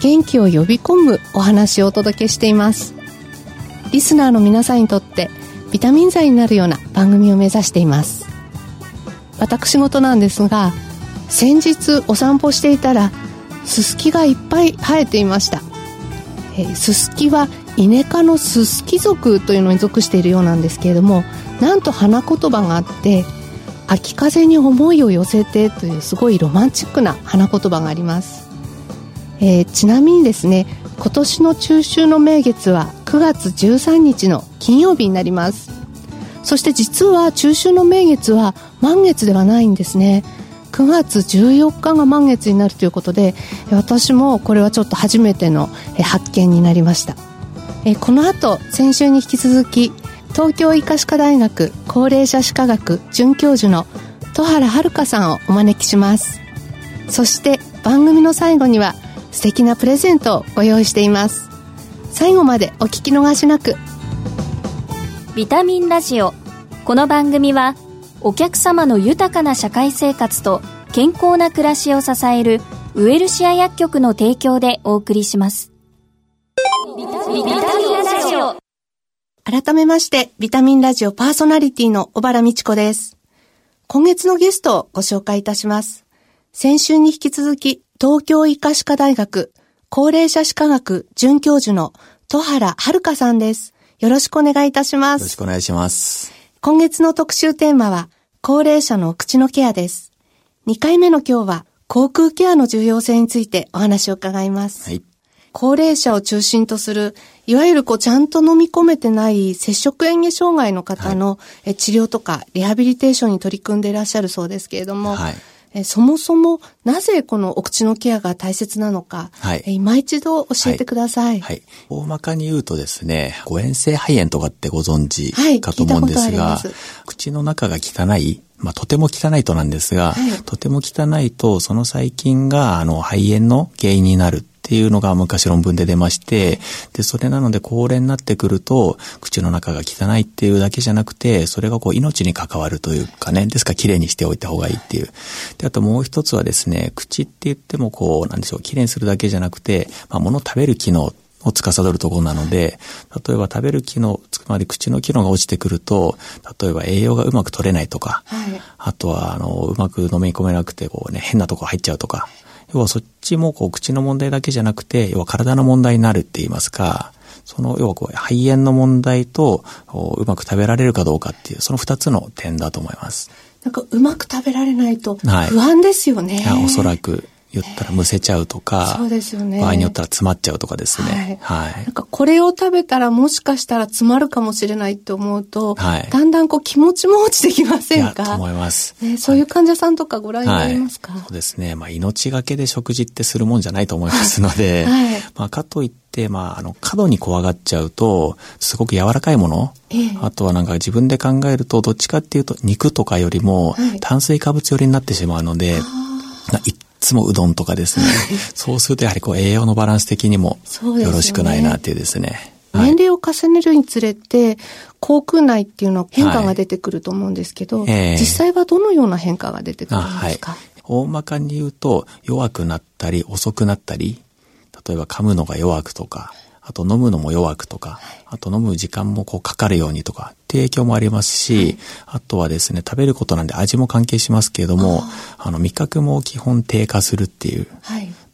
元気を呼び込むお話をお届けしています。リスナーの皆さんにとってビタミン剤になるような番組を目指しています。私事なんですが先日お散歩していたらススキがいっぱい生えていました。えススキはイネ科のススキ属というのに属しているようなんですけれどもなんと花言葉があって秋風に思いを寄せてというすごいロマンチックな花言葉があります。えー、ちなみにですね今年の中秋の名月は9月13日の金曜日になります。そして実は中秋の名月は満月ではないんですね。9月14日が満月になるということで私もこれはちょっと初めての発見になりました。この後先週に引き続き東京医科歯科大学高齢者歯科学准教授の戸原遥さんをお招きします。そして番組の最後には素敵なプレゼントをご用意しています。最後までお聞き逃しなく。ビタミンラジオ。この番組はお客様の豊かな社会生活と健康な暮らしを支えるウエルシア薬局の提供でお送りします。ビタミンラジオ。改めましてビタミンラジオパーソナリティの小原美智子です。今月のゲストをご紹介いたします。先週に引き続き東京医科歯科大学高齢者歯科学准教授の戸原遥さんです。よろしくお願いいたします。よろしくお願いします。今月の特集テーマは、高齢者の口のケアです。2回目の今日は、口腔ケアの重要性についてお話を伺います。はい。高齢者を中心とする、いわゆるこうちゃんと飲み込めてない接触嚥下障害の方の、治療とかリハビリテーションに取り組んでいらっしゃるそうですけれども、はい、えそもそもなぜこのお口のケアが大切なのか、はい、今一度教えてください。はい。大まかに言うとですね、誤嚥性肺炎とかってご存知かと思うんですが、はい、口の中が汚い、まあ、とても汚いとなんですが、はい、とても汚いと、その細菌が、あの、肺炎の原因になるっていうのが昔論文で出まして、で、それなので高齢になってくると、口の中が汚いっていうだけじゃなくて、それがこう命に関わるというかね、ですから綺麗にしておいた方がいいっていう。で、あともう一つはですね、口って言ってもこう、なんでしょう、綺麗にするだけじゃなくて、まあ、物を食べる機能を司るところなので、例えば食べる機能、つまり口の機能が落ちてくると、例えば栄養がうまく取れないとか、はい、あとは、あの、うまく飲み込めなくて、こうね、変なとこ入っちゃうとか、要はそっちもこう口の問題だけじゃなくて、要は体の問題になるって言いますか、その要はこう肺炎の問題とうまく食べられるかどうかっていう、その二つの点だと思います。なんかうまく食べられないと不安ですよね。はい、おそらく。言ったらむせちゃうとか、そうですよね。場合によったら詰まっちゃうとかですね。はい。はい、なんかこれを食べたらもしかしたら詰まるかもしれないって思うと、はい、だんだんこう気持ちも落ちてきませんか？と思います。ね、そういう患者さんとかご覧になりますか、はい、そうですね。まあ命がけで食事ってするもんじゃないと思いますので、はい、まあかといって、まあ、あの、過度に怖がっちゃうと、すごく柔らかいもの、ええ、あとはなんか自分で考えると、どっちかっていうと、肉とかよりも、炭水化物寄りになってしまうので、いつもうどんとかですね。そうするとやはりこう栄養のバランス的にもよろしくないなっていうですね。年齢を重ねるにつれて、口腔内っていうのは変化が出てくると思うんですけど、はいえ。ー、実際はどのような変化が出てくるんですか、はい、大まかに言うと、弱くなったり、遅くなったり、例えば噛むのが弱くとか、あと飲むのも弱くとか、あと飲む時間もこうかかるようにとかって影響もありますし、はい、あとはですね、食べることなんで味も関係しますけれども、あの味覚も基本低下するっていう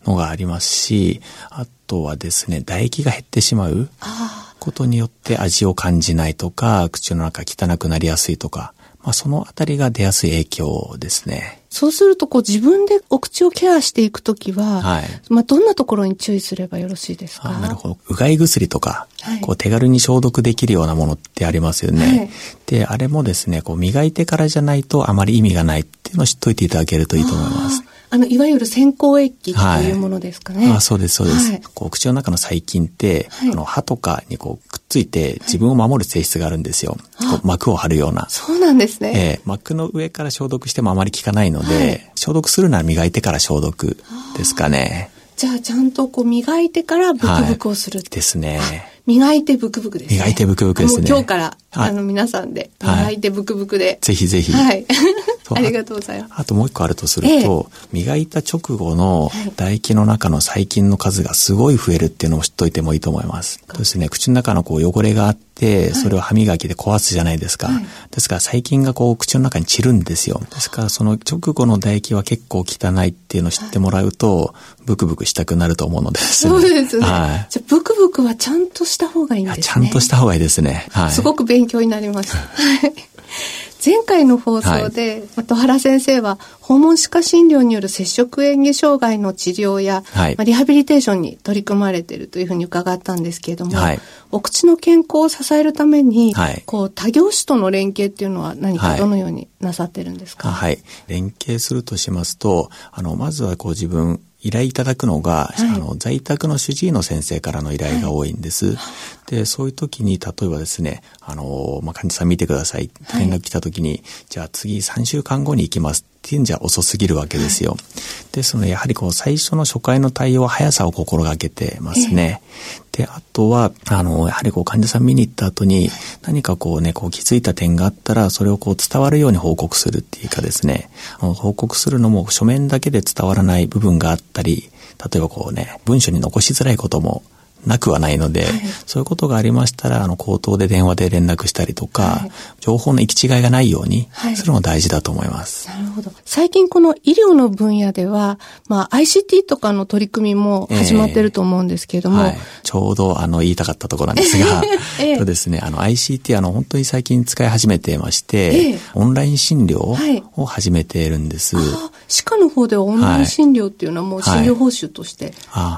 のがありますし、あとはですね、唾液が減ってしまうことによって味を感じないとか、口の中汚くなりやすいとか、まあ、そのあたりが出やすい影響ですね。そうすると、こう自分でお口をケアしていくときは、はい。まあ、どんなところに注意すればよろしいですか？なるほど。うがい薬とか、はい、こう手軽に消毒できるようなものってありますよね。はい、で、あれもですね、こう磨いてからじゃないとあまり意味がないっていうのを知っといていただけるといいと思います。あの、いわゆる先行液というものですかね。はい、あそうです、そうです。はい、こう口の中の細菌って、はい、あの、歯とかにこうくっついて自分を守る性質があるんですよ。こう膜を張るような。そうなんですね。えー、膜の上から消毒してもあまり効かないので、消毒するなら磨いてから消毒ですかね。じゃあちゃんとこう磨いてからブクブクをする、ですね。磨いてブクブクですね。磨いてブクブクですね。今日から、あの皆さんで、磨いてブクブクで。ぜひぜひ。はい。ありがとうございます。あともう一個あるとすると、え磨いた直後の唾液の中の細菌の数がすごい増えるっていうのを知っといてもいいと思います。そうですね、口の中のこう汚れがあって、それを歯磨きで壊すじゃないですか。はい、ですから細菌がこう口の中に散るんですよ。ですからその直後の唾液は結構汚いっていうのを知ってもらうと、ブクブクしたくなると思うのです、ね。そうですね。はい、じゃブクブクはちゃんとした方がいいんですね。ちゃんとした方がいいですね。はい。すごく勉強になりました。はい。前回の放送で、はい、戸原先生は訪問歯科診療による接触嚥下障害の治療や、はい、まあ、リハビリテーションに取り組まれているというふうに伺ったんですけれども、はい、お口の健康を支えるために、こう他業種との連携っていうのは何かどのようになさってるんですか、はい、連携するとしますとあのまずはこう自分依頼いただくのが、はい、あの在宅の主治医の先生からの依頼が多いんです。はい、で、そういう時に、例えばですね、あの、まあ、患者さん見てください。連絡来た時に、はい、じゃあ次3週間後に行きますっていうんじゃ遅すぎるわけですよ。はい、ですので、やはりこう最初の初回の対応は速さを心がけてますね。えー、で、あとは、あの、やはりこう患者さん見に行った後に、何かこうね、こう気づいた点があったら、それをこう伝わるように報告するっていうかですね、報告するのも書面だけで伝わらない部分があったり、例えばこうね、文書に残しづらいこともなくはないので、はい、そういうことがありましたら、あの、口頭で電話で連絡したりとか、はい、情報の行き違いがないようにするのが大事だと思います。なるほど。最近この医療の分野では、まあ、ICT とかの取り組みも始まってると思うんですけれども、えーはい、ちょうど、あの、言いたかったところなんですが、えー、とですね、あの、ICT、あの、本当に最近使い始めてまして、えー、オンライン診療を始めているんです。歯科の方ではオンライン診療っていうのはもう診療報酬として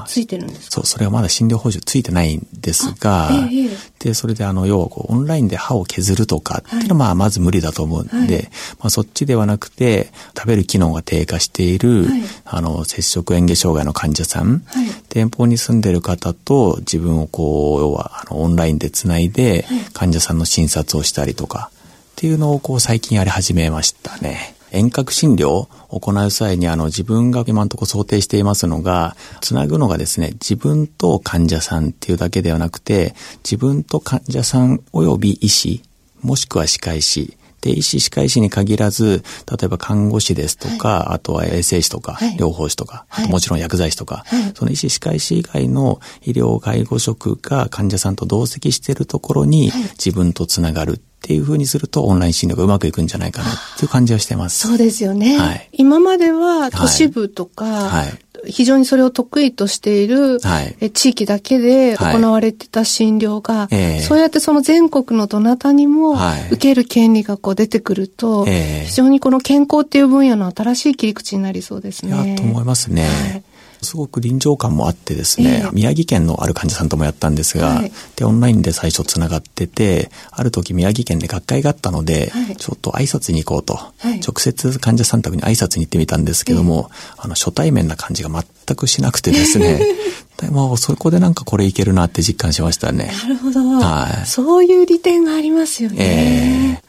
ついてるんですか、そう、それはまだ診療報酬ついてないんですが、ええ、で、それであの、要はこう、オンラインで歯を削るとかっていうのはまあ、まず無理だと思うんで、はい、まあ、そっちではなくて、食べる機能が低下している、はい、あの、接触嚥下障害の患者さん、はい、店舗に住んでる方と自分をこう、要は、あの、オンラインでつないで、患者さんの診察をしたりとか、っていうのをこう、最近やり始めましたね。遠隔診療を行う際にあの自分が今のところ想定していますのが、つなぐのがですね、自分と患者さんっていうだけではなくて、自分と患者さん及び医師、もしくは歯科医師、で、医師、歯科医師に限らず、例えば看護師ですとか、はい、あとは衛生士とか、はい、療法士とか、はい、もちろん薬剤師とか、その医師、歯科医師以外の医療介護職が患者さんと同席しているところに、自分とつながるっていうふうにするとオンライン診療がうまくいくんじゃないかなっていう感じはしてます。そうですよね。はい、今までは都市部とか、はい、非常にそれを得意としている、はい、地域だけで行われてた診療が、はいえ。ー、そうやってその全国のどなたにも受ける権利がこう出てくると、えー、非常にこの健康っていう分野の新しい切り口になりそうですね。と思いますね。はいすごく臨場感もあってですね、えー、宮城県のある患者さんともやったんですが、はい、で、オンラインで最初つながってて、ある時宮城県で学会があったので、はい、ちょっと挨拶に行こうと、はい、直接患者さん宅に挨拶に行ってみたんですけども、えー、あの、初対面な感じが全くしなくてですね、でもそこでなんかこれいけるなって実感しましたね。なるほど。はい。そういう利点がありますよね。えー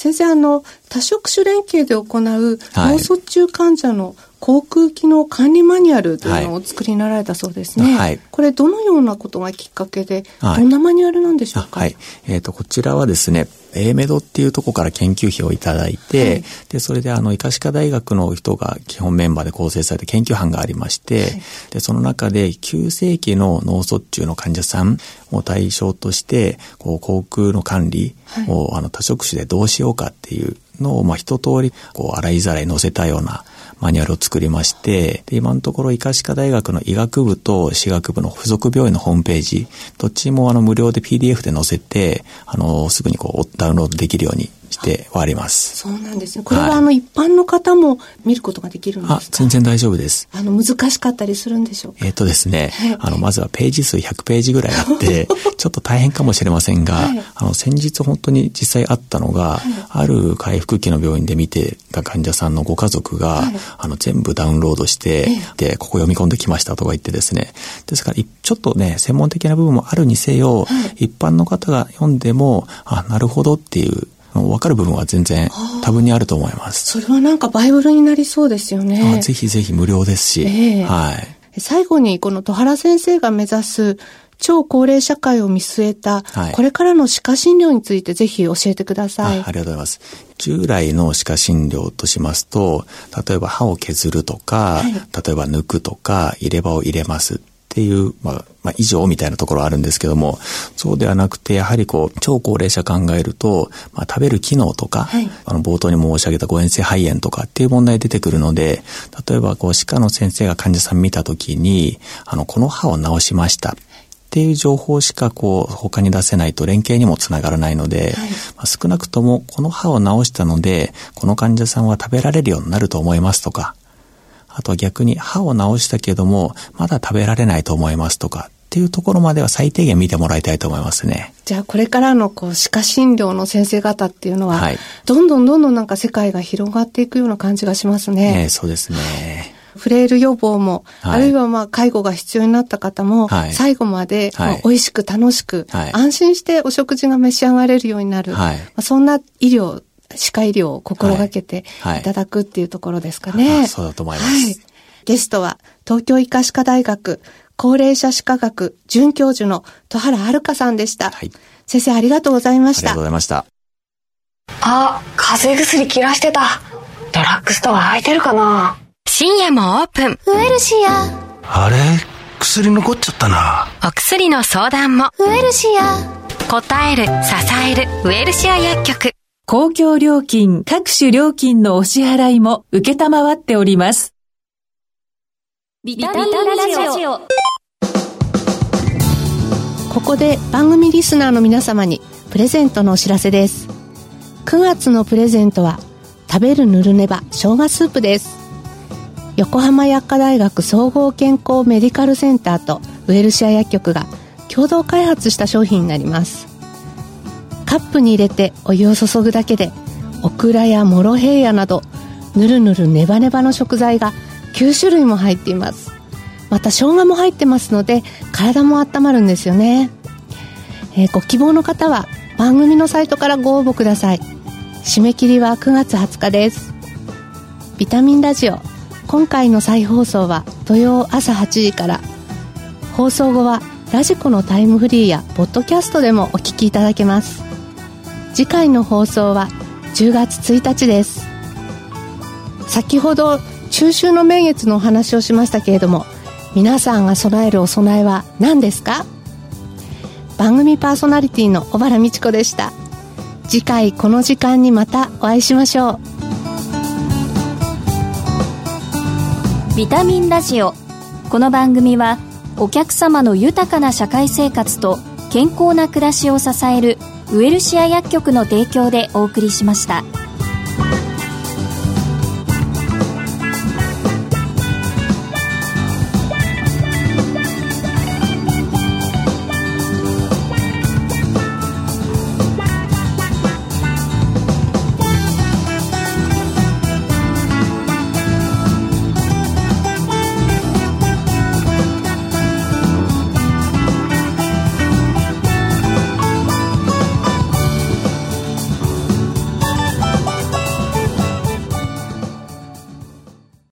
先生、あの、多職種連携で行う脳卒中患者の航空機能管理マニュアルというのをお作りになられたそうですね。はい。これどのようなことがきっかけで、どんなマニュアルなんでしょうか、はい、えっ、ー、と、こちらはですね、A メドっていうとこから研究費をいただいて、はい、で、それであの、医科歯科大学の人が基本メンバーで構成された研究班がありまして、はい、で、その中で急性期の脳卒中の患者さんを対象として、こう、航空の管理を、あの、多職種でどうしようかっていうのを、まあ、一通り、こう、洗いざらい載せたような、マニュアルを作りまして、で今のところ医科歯科大学の医学部と歯学部の付属病院のホームページ、どっちもあの無料で PDF で載せて、あの、すぐにこうダウンロードできるようにしてはあります。そうなんですね。これは、あの一般の方も見ることができるんですか？あ、全然大丈夫です。あの難しかったりするんでしょうか？えっ、とですね、はい、あのまずはページ数100ページぐらいあって、ちょっと大変かもしれませんが、はい、あの先日本当に実際あったのが、はい、ある回復期の病院で見てた患者さんのご家族が、あの全部ダウンロードして、で、ここ読み込んできましたとか言ってですね、ですからちょっとね、専門的な部分もあるにせよ、一般の方が読んでも、あ、なるほどっていう分かる部分は全然多分にあると思います。それはなんかバイブルになりそうですよね。ぜひぜひ無料ですし。えー、はい。最後にこの戸原先生が目指す超高齢社会を見据えた、これからの歯科診療についてぜひ教えてください。ありがとうございます。従来の歯科診療としますと、例えば歯を削るとか、はい、例えば抜くとか、入れ歯を入れますっていう、まあ、まあ、以上みたいなところあるんですけども、そうではなくて、やはりこう、超高齢者考えると、まあ、食べる機能とか、はい、あの、冒頭に申し上げた誤嚥性肺炎とかっていう問題出てくるので、例えば、こう、歯科の先生が患者さん見たときに、あの、この歯を治しました。っていう情報しかこう他に出せないと連携にもつながらないので、はい、まあ、少なくともこの歯を治したのでこの患者さんは食べられるようになると思いますとかあとは逆に歯を治したけども、まだ食べられないと思いますとか、っていうところまでは最低限見てもらいたいと思いますね。じゃあこれからのこう歯科診療の先生方っていうのは、はい、どんどんどんどんなんか世界が広がっていくような感じがしますね。えー、そうですね。フレイル予防も、はい、あるいはまあ介護が必要になった方も、はい、最後まで、まあ、美味しく楽しく、安心してお食事が召し上がれるようになる、まあ、そんな医療歯科医療を心がけていただくっていうところですかね。はい、そうだと思います。はい、ゲストは東京医科歯科大学高齢者歯科学准教授の戸原遥さんでした。はい、先生ありがとうございました。ありがとうございました。あ、風邪薬切らしてた。ドラッグストア空いてるかな深夜もオープン。ウエルシア。あれ？薬残っちゃったな。お薬の相談も。ウエルシア。答える、支える、ウエルシア薬局。公共料金、各種料金のお支払いも受けたまわっております。ビタミンラジオ。ここで番組リスナーの皆様にプレゼントのお知らせです。9月のプレゼントは、食べるぬるねば生姜スープです。横浜薬科大学総合健康メディカルセンターとウェルシア薬局が共同開発した商品になります。ップに入れてお湯を注ぐだけでオクラやモロヘイヤなどぬるぬるネバネバの食材が9種類も入っています。また生姜も入ってますので体も温まるんですよね、えー、ご希望の方は番組のサイトからご応募ください。締め切りは9月20日です。ビタミンラジオ今回の再放送は土曜朝8時から。放送後はラジコのタイムフリーやポッドキャストでもお聞きいただけます。次回の放送は10月1日です。先ほど中秋の名月のお話をしましたけれども皆さんが備えるお供えは何ですか？番組パーソナリティの小原美智子でした。次回この時間にまたお会いしましょう。ビタミンラジオ。この番組はお客様の豊かな社会生活と健康な暮らしを支えるウエルシア薬局の提供でお送りしました。